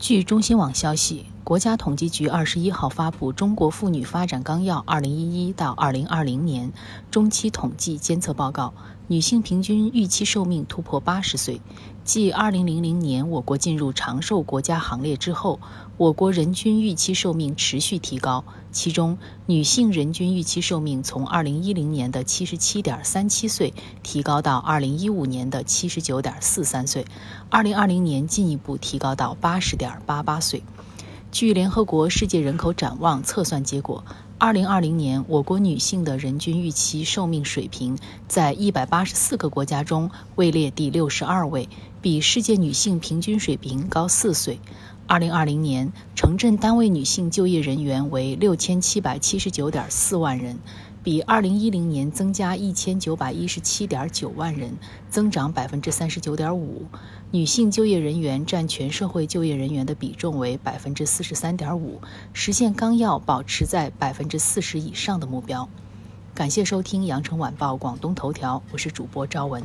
据中新网消息，国家统计局二十一号发布《中国妇女发展纲要（二零一一到二零二零年）》中期统计监测报告，女性平均预期寿命突破八十岁。继二零零零年我国进入长寿国家行列之后，我国人均预期寿命持续提高。其中，女性人均预期寿命从二零一零年的七十七点三七岁提高到二零一五年的七十九点四三岁，二零二零年进一步提高到八十点八八岁。据联合国世界人口展望测算结果，二零二零年我国女性的人均预期寿命水平在一百八十四个国家中位列第六十二位，比世界女性平均水平高四岁。二零二零年，城镇单位女性就业人员为六千七百七十九点四万人，比二零一零年增加一千九百一十七点九万人，增长百分之三十九点五。女性就业人员占全社会就业人员的比重为百分之四十三点五，实现纲要保持在百分之四十以上的目标。感谢收听羊城晚报广东头条，我是主播朝文。